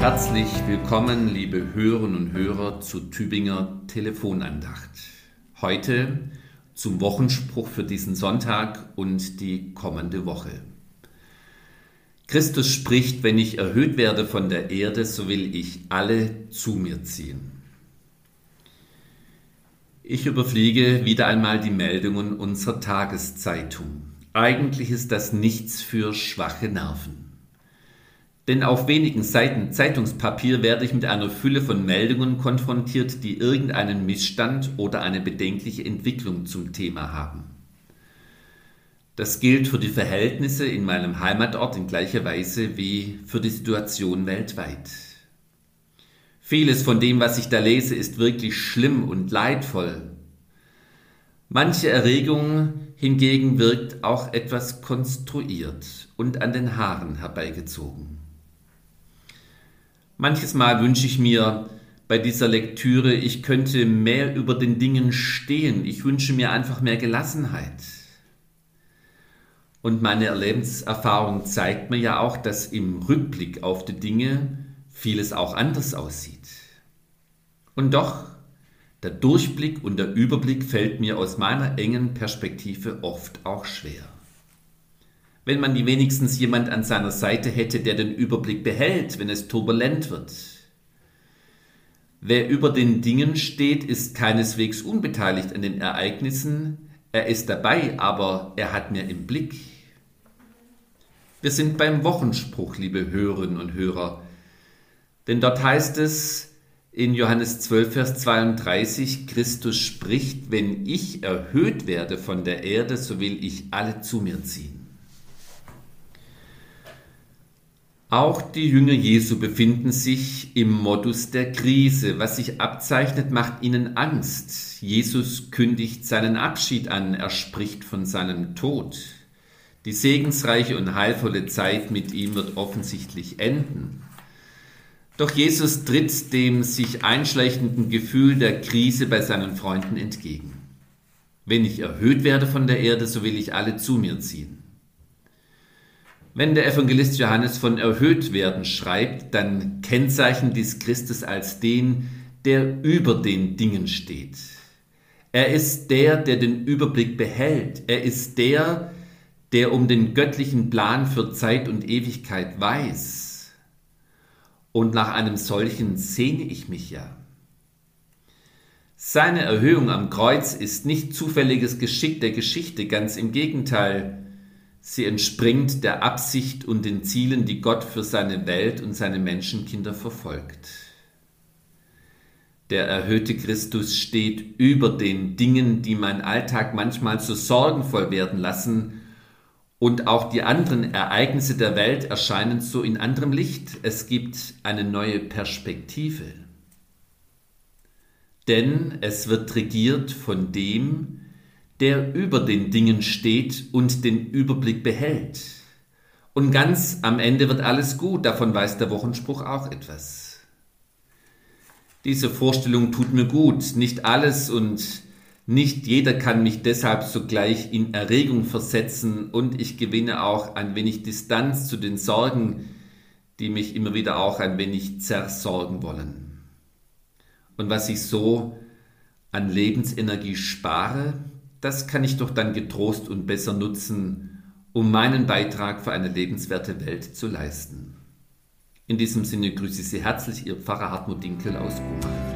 Herzlich willkommen, liebe Hörerinnen und Hörer, zur Tübinger Telefonandacht. Heute zum Wochenspruch für diesen Sonntag und die kommende Woche. Christus spricht, wenn ich erhöht werde von der Erde, so will ich alle zu mir ziehen. Ich überfliege wieder einmal die Meldungen unserer Tageszeitung. Eigentlich ist das nichts für schwache Nerven. Denn auf wenigen Seiten Zeitungspapier werde ich mit einer Fülle von Meldungen konfrontiert, die irgendeinen Missstand oder eine bedenkliche Entwicklung zum Thema haben. Das gilt für die Verhältnisse in meinem Heimatort in gleicher Weise wie für die Situation weltweit. Vieles von dem, was ich da lese, ist wirklich schlimm und leidvoll. Manche Erregung hingegen wirkt auch etwas konstruiert und an den Haaren herbeigezogen. Manches Mal wünsche ich mir bei dieser Lektüre, ich könnte mehr über den Dingen stehen. Ich wünsche mir einfach mehr Gelassenheit. Und meine Lebenserfahrung zeigt mir ja auch, dass im Rückblick auf die Dinge vieles auch anders aussieht. Und doch, der Durchblick und der Überblick fällt mir aus meiner engen Perspektive oft auch schwer wenn man die wenigstens jemand an seiner Seite hätte, der den Überblick behält, wenn es turbulent wird. Wer über den Dingen steht, ist keineswegs unbeteiligt an den Ereignissen, er ist dabei, aber er hat mir im Blick. Wir sind beim Wochenspruch, liebe Hörerinnen und Hörer, denn dort heißt es in Johannes 12, Vers 32, Christus spricht, wenn ich erhöht werde von der Erde, so will ich alle zu mir ziehen. Auch die Jünger Jesu befinden sich im Modus der Krise. Was sich abzeichnet, macht ihnen Angst. Jesus kündigt seinen Abschied an, er spricht von seinem Tod. Die segensreiche und heilvolle Zeit mit ihm wird offensichtlich enden. Doch Jesus tritt dem sich einschleichenden Gefühl der Krise bei seinen Freunden entgegen. Wenn ich erhöht werde von der Erde, so will ich alle zu mir ziehen. Wenn der Evangelist Johannes von erhöht werden schreibt, dann kennzeichnet dies Christus als den, der über den Dingen steht. Er ist der, der den Überblick behält. Er ist der, der um den göttlichen Plan für Zeit und Ewigkeit weiß. Und nach einem solchen sehne ich mich ja. Seine Erhöhung am Kreuz ist nicht zufälliges Geschick der Geschichte, ganz im Gegenteil. Sie entspringt der Absicht und den Zielen, die Gott für seine Welt und seine Menschenkinder verfolgt. Der erhöhte Christus steht über den Dingen, die mein Alltag manchmal so sorgenvoll werden lassen, und auch die anderen Ereignisse der Welt erscheinen so in anderem Licht. Es gibt eine neue Perspektive. Denn es wird regiert von dem, der über den Dingen steht und den Überblick behält. Und ganz am Ende wird alles gut, davon weiß der Wochenspruch auch etwas. Diese Vorstellung tut mir gut, nicht alles und nicht jeder kann mich deshalb sogleich in Erregung versetzen und ich gewinne auch ein wenig Distanz zu den Sorgen, die mich immer wieder auch ein wenig zersorgen wollen. Und was ich so an Lebensenergie spare, das kann ich doch dann getrost und besser nutzen, um meinen Beitrag für eine lebenswerte Welt zu leisten. In diesem Sinne grüße ich Sie herzlich, Ihr Pfarrer Hartmut Dinkel aus Gumach.